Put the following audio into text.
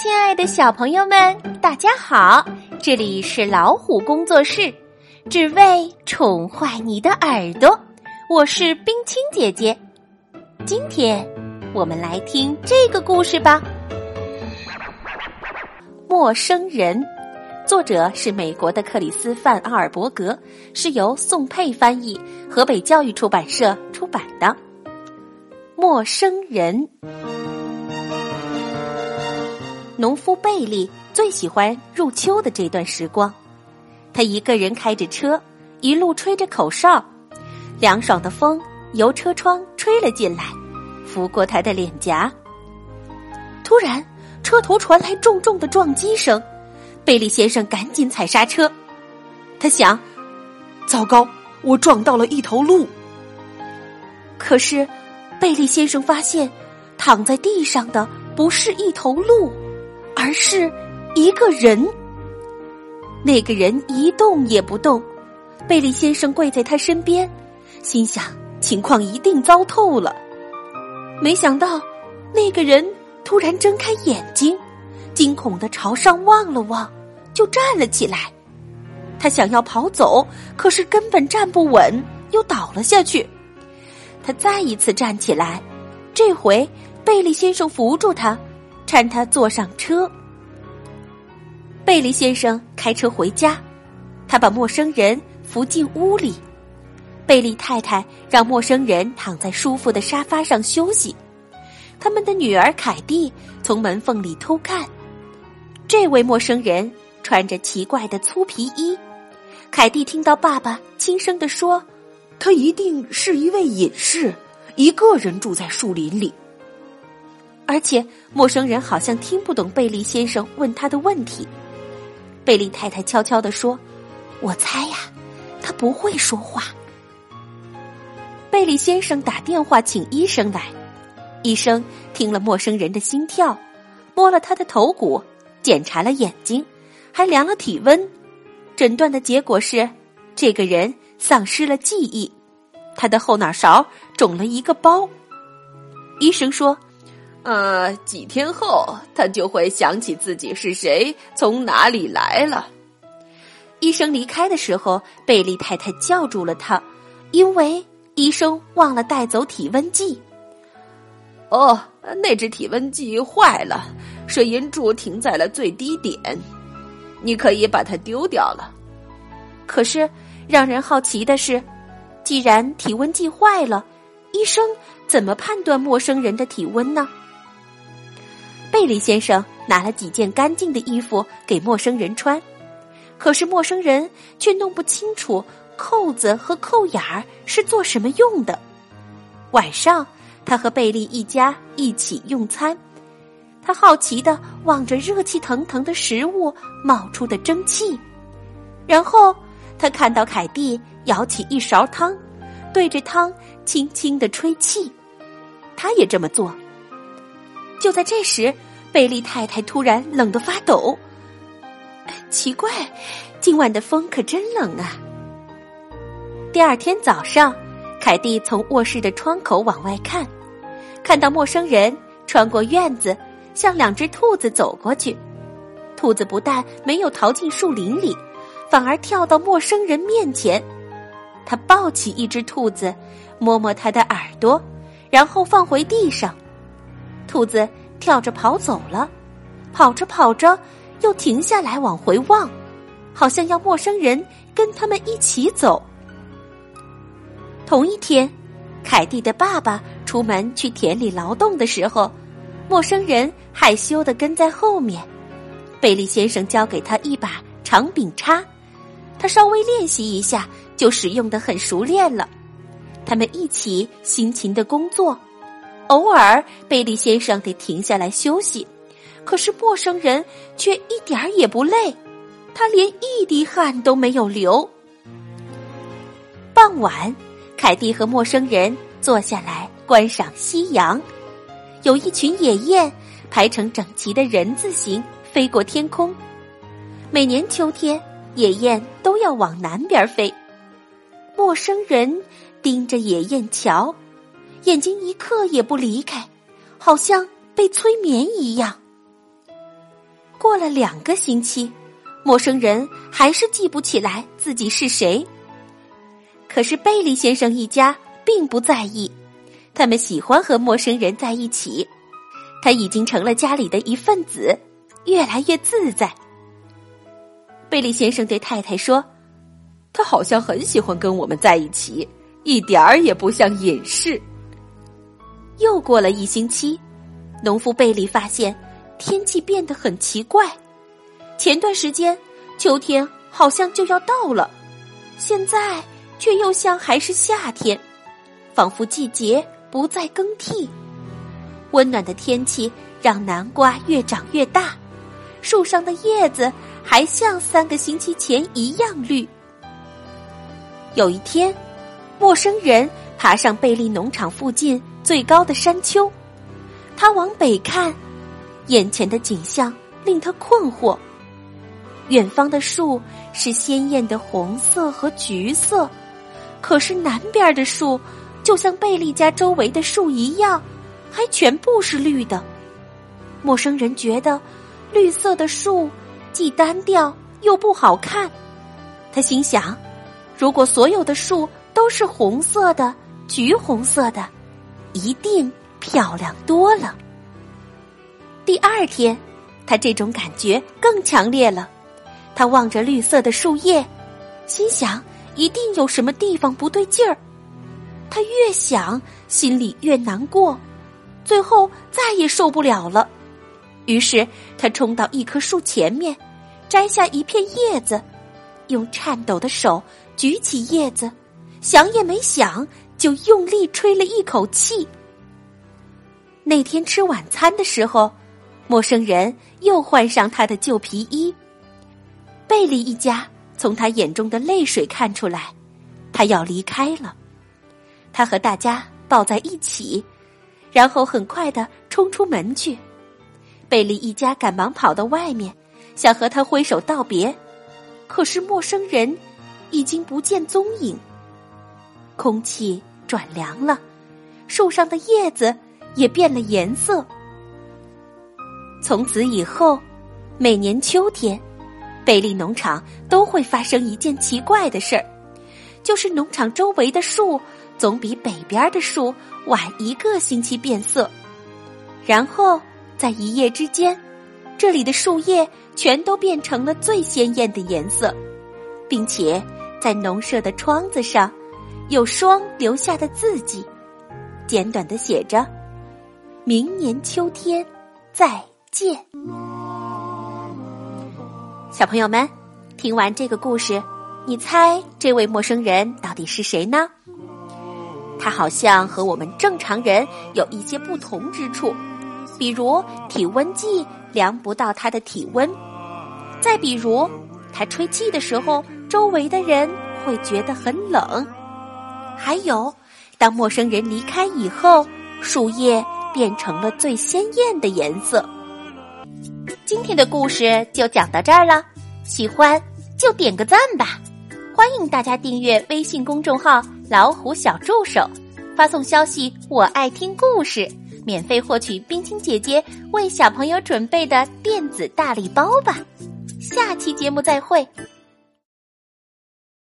亲爱的小朋友们，大家好！这里是老虎工作室，只为宠坏你的耳朵。我是冰清姐姐，今天我们来听这个故事吧。陌生人，作者是美国的克里斯范阿尔伯格，是由宋佩翻译，河北教育出版社出版的。陌生人。农夫贝利最喜欢入秋的这段时光，他一个人开着车，一路吹着口哨，凉爽的风由车窗吹了进来，拂过他的脸颊。突然，车头传来重重的撞击声，贝利先生赶紧踩刹车。他想：糟糕，我撞到了一头鹿。可是，贝利先生发现，躺在地上的不是一头鹿。而是一个人，那个人一动也不动。贝利先生跪在他身边，心想情况一定糟透了。没想到，那个人突然睁开眼睛，惊恐的朝上望了望，就站了起来。他想要跑走，可是根本站不稳，又倒了下去。他再一次站起来，这回贝利先生扶住他。搀他坐上车，贝利先生开车回家，他把陌生人扶进屋里。贝利太太让陌生人躺在舒服的沙发上休息。他们的女儿凯蒂从门缝里偷看。这位陌生人穿着奇怪的粗皮衣。凯蒂听到爸爸轻声地说：“他一定是一位隐士，一个人住在树林里。”而且陌生人好像听不懂贝利先生问他的问题。贝利太太悄悄地说：“我猜呀，他不会说话。”贝利先生打电话请医生来。医生听了陌生人的心跳，摸了他的头骨，检查了眼睛，还量了体温。诊断的结果是，这个人丧失了记忆，他的后脑勺肿了一个包。医生说。呃，几天后他就会想起自己是谁，从哪里来了。医生离开的时候，贝利太太叫住了他，因为医生忘了带走体温计。哦，那只体温计坏了，水银柱停在了最低点，你可以把它丢掉了。可是让人好奇的是，既然体温计坏了，医生怎么判断陌生人的体温呢？贝利先生拿了几件干净的衣服给陌生人穿，可是陌生人却弄不清楚扣子和扣眼儿是做什么用的。晚上，他和贝利一家一起用餐，他好奇的望着热气腾腾的食物冒出的蒸汽，然后他看到凯蒂舀起一勺汤，对着汤轻轻的吹气，他也这么做。就在这时，贝利太太突然冷得发抖。奇怪，今晚的风可真冷啊！第二天早上，凯蒂从卧室的窗口往外看，看到陌生人穿过院子，向两只兔子走过去。兔子不但没有逃进树林里，反而跳到陌生人面前。他抱起一只兔子，摸摸它的耳朵，然后放回地上。兔子跳着跑走了，跑着跑着又停下来往回望，好像要陌生人跟他们一起走。同一天，凯蒂的爸爸出门去田里劳动的时候，陌生人害羞的跟在后面。贝利先生交给他一把长柄叉，他稍微练习一下就使用的很熟练了。他们一起辛勤的工作。偶尔，贝利先生得停下来休息，可是陌生人却一点儿也不累，他连一滴汗都没有流。傍晚，凯蒂和陌生人坐下来观赏夕阳，有一群野雁排成整齐的人字形飞过天空。每年秋天，野雁都要往南边飞，陌生人盯着野雁瞧。眼睛一刻也不离开，好像被催眠一样。过了两个星期，陌生人还是记不起来自己是谁。可是贝利先生一家并不在意，他们喜欢和陌生人在一起。他已经成了家里的一份子，越来越自在。贝利先生对太太说：“他好像很喜欢跟我们在一起，一点儿也不像隐士。”又过了一星期，农夫贝利发现天气变得很奇怪。前段时间秋天好像就要到了，现在却又像还是夏天，仿佛季节不再更替。温暖的天气让南瓜越长越大，树上的叶子还像三个星期前一样绿。有一天，陌生人爬上贝利农场附近最高的山丘，他往北看，眼前的景象令他困惑。远方的树是鲜艳的红色和橘色，可是南边的树就像贝利家周围的树一样。还全部是绿的，陌生人觉得绿色的树既单调又不好看。他心想：如果所有的树都是红色的、橘红色的，一定漂亮多了。第二天，他这种感觉更强烈了。他望着绿色的树叶，心想：一定有什么地方不对劲儿。他越想，心里越难过。最后再也受不了了，于是他冲到一棵树前面，摘下一片叶子，用颤抖的手举起叶子，想也没想就用力吹了一口气。那天吃晚餐的时候，陌生人又换上他的旧皮衣。贝利一家从他眼中的泪水看出来，他要离开了。他和大家抱在一起。然后很快的冲出门去，贝利一家赶忙跑到外面，想和他挥手道别，可是陌生人已经不见踪影。空气转凉了，树上的叶子也变了颜色。从此以后，每年秋天，贝利农场都会发生一件奇怪的事儿，就是农场周围的树。总比北边的树晚一个星期变色，然后在一夜之间，这里的树叶全都变成了最鲜艳的颜色，并且在农舍的窗子上有霜留下的字迹，简短的写着：“明年秋天再见。”小朋友们，听完这个故事，你猜这位陌生人到底是谁呢？他好像和我们正常人有一些不同之处，比如体温计量不到他的体温，再比如他吹气的时候，周围的人会觉得很冷，还有当陌生人离开以后，树叶变成了最鲜艳的颜色。今天的故事就讲到这儿了，喜欢就点个赞吧。欢迎大家订阅微信公众号“老虎小助手”，发送消息“我爱听故事”，免费获取冰清姐姐为小朋友准备的电子大礼包吧。下期节目再会。